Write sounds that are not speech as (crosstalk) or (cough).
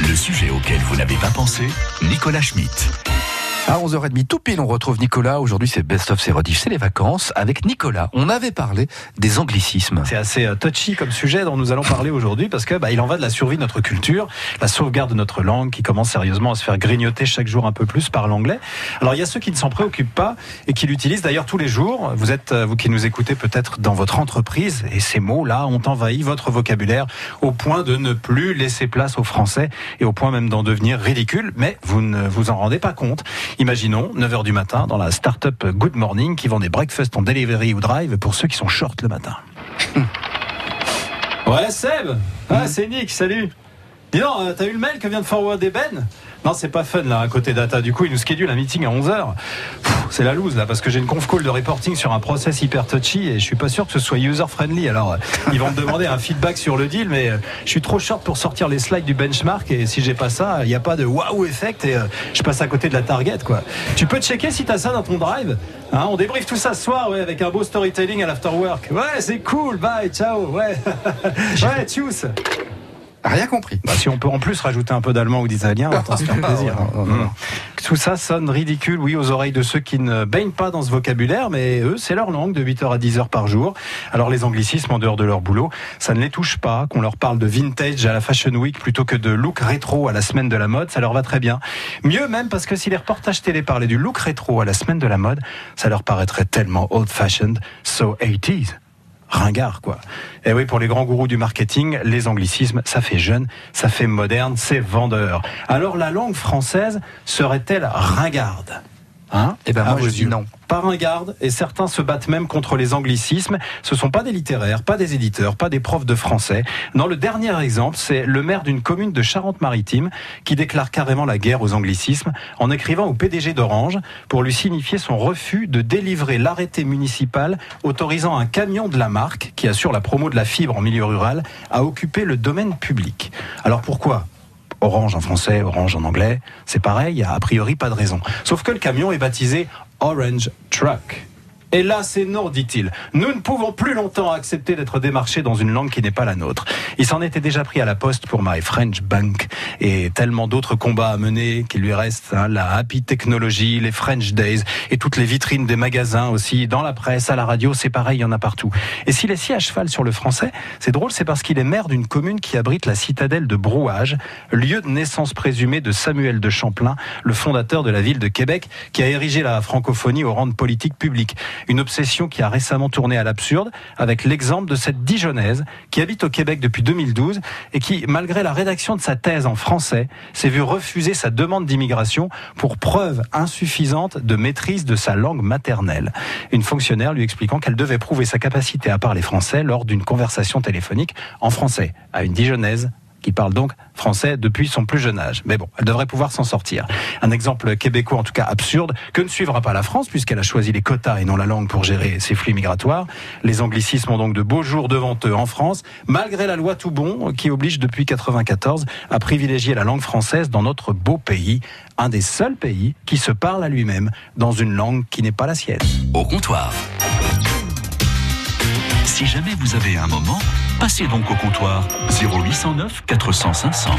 Le sujet auquel vous n'avez pas pensé, Nicolas Schmitt. À 11h30 tout pile, on retrouve Nicolas. Aujourd'hui, c'est Best of, c'est c'est les vacances. Avec Nicolas, on avait parlé des anglicismes. C'est assez euh, touchy comme sujet dont nous allons parler aujourd'hui parce que bah, il en va de la survie de notre culture, la sauvegarde de notre langue qui commence sérieusement à se faire grignoter chaque jour un peu plus par l'anglais. Alors il y a ceux qui ne s'en préoccupent pas et qui l'utilisent d'ailleurs tous les jours. Vous êtes, euh, vous qui nous écoutez peut-être dans votre entreprise et ces mots-là ont envahi votre vocabulaire au point de ne plus laisser place au français et au point même d'en devenir ridicule, mais vous ne vous en rendez pas compte. Imaginons 9h du matin dans la start-up Good Morning qui vend des breakfasts en delivery ou drive pour ceux qui sont short le matin. (laughs) ouais, Seb. Ah, c'est Nick, salut. Dis donc, euh, t'as eu le mail que vient de forwarder Ben? Non, c'est pas fun là, à côté data. Du coup, il nous schedule un meeting à 11h. C'est la loose là, parce que j'ai une conf call de reporting sur un process hyper touchy et je suis pas sûr que ce soit user-friendly. Alors, euh, ils vont me demander un feedback sur le deal, mais euh, je suis trop short pour sortir les slides du benchmark et si j'ai pas ça, il n'y a pas de wow effect et euh, je passe à côté de la target quoi. Tu peux checker si t'as ça dans ton drive hein, On débriefe tout ça ce soir, ouais, avec un beau storytelling à l'afterwork. Ouais, c'est cool, bye, ciao, ouais. (laughs) ouais, tchuss Rien compris. bah, si on peut en plus rajouter un peu d'allemand ou d'italien, on va se faire (laughs) plaisir. Non, non, non. Mm. Tout ça sonne ridicule, oui, aux oreilles de ceux qui ne baignent pas dans ce vocabulaire, mais eux, c'est leur langue de 8h à 10h par jour. Alors les anglicismes en dehors de leur boulot, ça ne les touche pas. Qu'on leur parle de vintage à la Fashion Week plutôt que de look rétro à la semaine de la mode, ça leur va très bien. Mieux même parce que si les reportages télé parlaient du look rétro à la semaine de la mode, ça leur paraîtrait tellement old-fashioned, so 80s ringard quoi. Et oui, pour les grands gourous du marketing, les anglicismes, ça fait jeune, ça fait moderne, c'est vendeur. Alors la langue française serait-elle ringarde? Hein Eh ben, moi, vos je dis yeux. non. Pas ringarde, et certains se battent même contre les anglicismes. Ce sont pas des littéraires, pas des éditeurs, pas des profs de français. Non, le dernier exemple, c'est le maire d'une commune de Charente-Maritime qui déclare carrément la guerre aux anglicismes en écrivant au PDG d'Orange pour lui signifier son refus de délivrer l'arrêté municipal autorisant un camion de la marque qui assure la promo de la fibre en milieu rural à occuper le domaine public. Alors pourquoi Orange en français, Orange en anglais, c'est pareil, il a a priori pas de raison. Sauf que le camion est baptisé Orange Truck. Et là, c'est non, dit-il. Nous ne pouvons plus longtemps accepter d'être démarchés dans une langue qui n'est pas la nôtre. Il s'en était déjà pris à la poste pour My French Bank et tellement d'autres combats à mener qu'il lui reste hein, la Happy Technology, les French Days et toutes les vitrines des magasins aussi, dans la presse, à la radio, c'est pareil, il y en a partout. Et s'il est si à cheval sur le français, c'est drôle, c'est parce qu'il est maire d'une commune qui abrite la citadelle de Brouage, lieu de naissance présumé de Samuel de Champlain, le fondateur de la ville de Québec, qui a érigé la francophonie au rang de politique publique. Une obsession qui a récemment tourné à l'absurde, avec l'exemple de cette Dijonnaise qui habite au Québec depuis 2012 et qui, malgré la rédaction de sa thèse en français, s'est vue refuser sa demande d'immigration pour preuve insuffisante de maîtrise de sa langue maternelle. Une fonctionnaire lui expliquant qu'elle devait prouver sa capacité à parler français lors d'une conversation téléphonique en français à une Dijonnaise qui parle donc français depuis son plus jeune âge. Mais bon, elle devrait pouvoir s'en sortir. Un exemple québécois en tout cas absurde que ne suivra pas la France puisqu'elle a choisi les quotas et non la langue pour gérer ses flux migratoires. Les anglicismes ont donc de beaux jours devant eux en France, malgré la loi tout bon qui oblige depuis 94 à privilégier la langue française dans notre beau pays, un des seuls pays qui se parle à lui-même dans une langue qui n'est pas la sienne. Au comptoir. Si jamais vous avez un moment, passez donc au comptoir 0809 400 500.